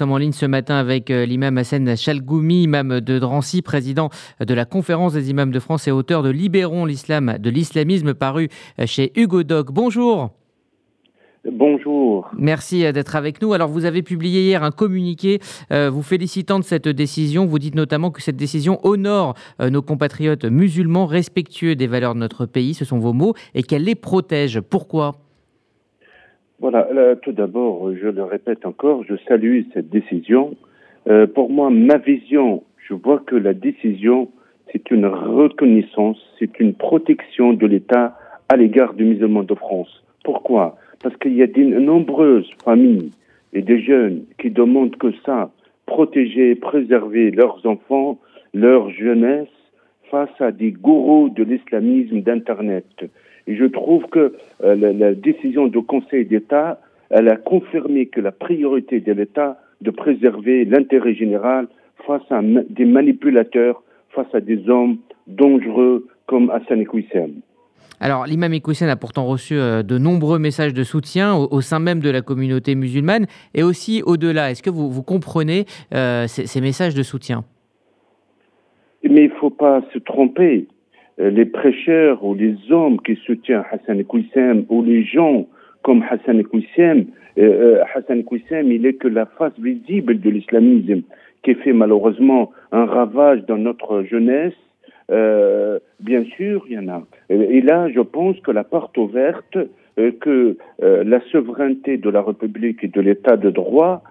sommes en ligne ce matin avec euh, l'imam Hassan Chalgoumi, imam de Drancy, président de la conférence des imams de France et auteur de Libérons l'islam de l'islamisme paru euh, chez Hugo Doc. Bonjour. Bonjour. Merci euh, d'être avec nous. Alors, vous avez publié hier un communiqué vous félicitant de cette décision. Vous dites notamment que cette décision honore nos compatriotes musulmans respectueux des valeurs de notre pays, ce sont vos mots, et qu'elle les protège. Pourquoi? Voilà, tout d'abord, je le répète encore, je salue cette décision. Euh, pour moi, ma vision, je vois que la décision, c'est une reconnaissance, c'est une protection de l'État à l'égard du musulman de France. Pourquoi? Parce qu'il y a de nombreuses familles et des jeunes qui demandent que ça, protéger, préserver leurs enfants, leur jeunesse face à des gourous de l'islamisme d'Internet. Et je trouve que euh, la, décision du Conseil d'État, elle a confirmé que la priorité de l'État de préserver l'intérêt général face à des manipulateurs, face à des hommes dangereux comme Hassan Iqwissem. Alors, l'imam Iqwissem a pourtant reçu euh, de nombreux messages de soutien au, sein même de la communauté musulmane et aussi au-delà. Est-ce que vous, vous comprenez euh, ces, ces, messages de soutien? Mais il ne faut pas se tromper. Euh, les prêcheurs ou les hommes qui soutiennent Hassan Kouissem ou les gens comme Hassan Kouissem, euh, euh, Hassan Kouissem, il est que la face visible de l'islamisme qui fait malheureusement un ravage dans notre jeunesse. Bien sûr, il y en a. Et là, je pense que la porte ouverte, que la souveraineté de la République et de l'État de droit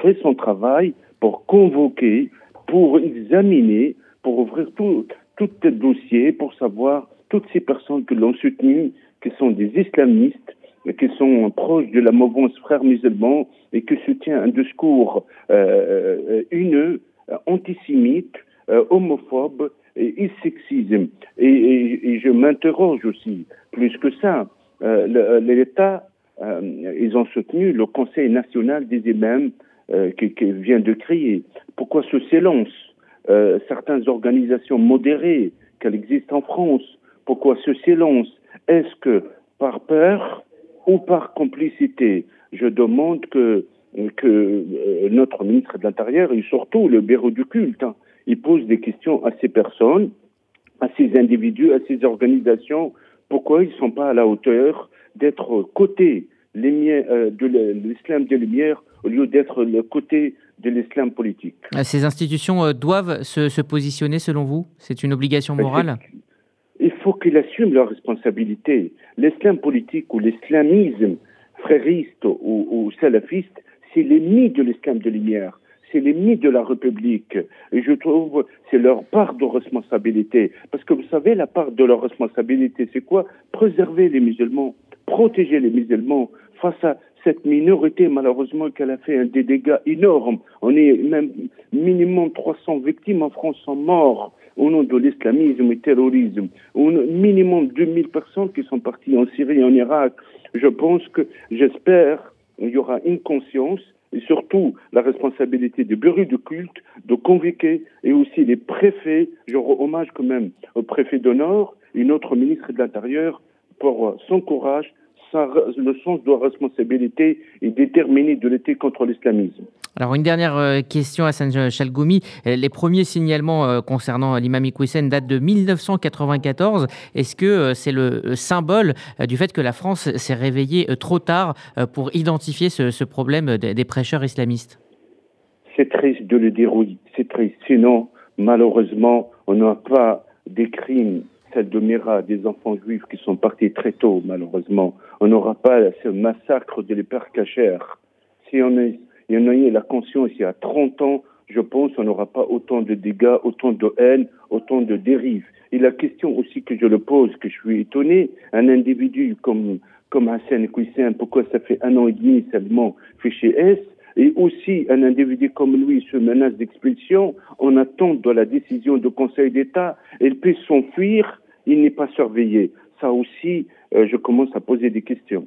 fait son travail pour convoquer, pour examiner, pour ouvrir tout, tout le dossier pour savoir toutes ces personnes qui l'ont soutenu, qui sont des islamistes, qui sont proches de la mouvance frère musulman et qui soutiennent un discours euh, antisémite, euh, homophobe et, sexisme. Et, je m'interroge aussi, plus que ça, euh, l'État, euh, ils ont soutenu le Conseil national des imams qui, qui vient de créer. Pourquoi ce silence? Euh, certaines organisations modérées qu'elles existent en France. Pourquoi ce silence Est-ce que par peur ou par complicité? Je demande que, que euh, notre ministre de l'Intérieur et surtout le bureau du culte, hein, pose des questions à ces personnes, à ces individus, à ces organisations. Pourquoi ils ne sont pas à la hauteur d'être côté euh, de l'islam des Lumières au lieu d'être le côté de l'islam politique. Euh, ces institutions euh, doivent se, positionner selon vous? C'est une obligation morale? Il faut qu'ils assument leurs responsabilités. L'islam politique ou l'islamisme frériste ou, salafiste, c'est l'ennemi de l'islam de lumière c'est l'ennemi de la République. Et je trouve c'est leur part de responsabilité. Parce que vous savez, la part de leur responsabilité, c'est quoi? Préserver les musulmans, protéger les musulmans face à cette minorité, malheureusement, qu'elle a fait des dégâts énormes. On est même minimum 300 victimes en France sont morts au nom de l'islamisme et terrorisme. On minimum 2000 personnes qui sont parties en Syrie et en Irak. Je pense que, j'espère, il y aura une conscience et surtout la responsabilité du bureau de culte de convoquer et aussi les préfets. Je rends hommage quand même au préfet Nord et notre ministre de l'Intérieur pour son courage le sens de la responsabilité et déterminé de lutter contre l'islamisme. Alors une dernière euh, question à Hassan Chalgoumi. Les premiers signalements euh, concernant l'imam Iqwisen datent de 1994. Est-ce que euh, c'est le symbole du fait que la France s'est réveillée trop tard pour identifier ce, problème des, prêcheurs islamistes? C'est triste de le dire, oui, c'est triste. Sinon, malheureusement, on n'a pas des crimes celle de Mira, des enfants juifs qui sont partis très tôt, malheureusement. On n'aura pas ce massacre de l'hyper cachère. Si on, est, y en a eu la conscience il y a 30 ans, je pense qu'on n'aura pas autant de dégâts, autant de haine, autant de dérives. Et la question aussi que je le pose, que je suis étonné, un individu comme, comme Hassan Kouissin, pourquoi ça fait un an et demi seulement fiché S, et aussi un individu comme lui se menace d'expulsion en attente de la décision du Conseil d'État, il peut s'enfuir il n'est pas surveillé. Ça aussi, euh, je commence à poser des questions.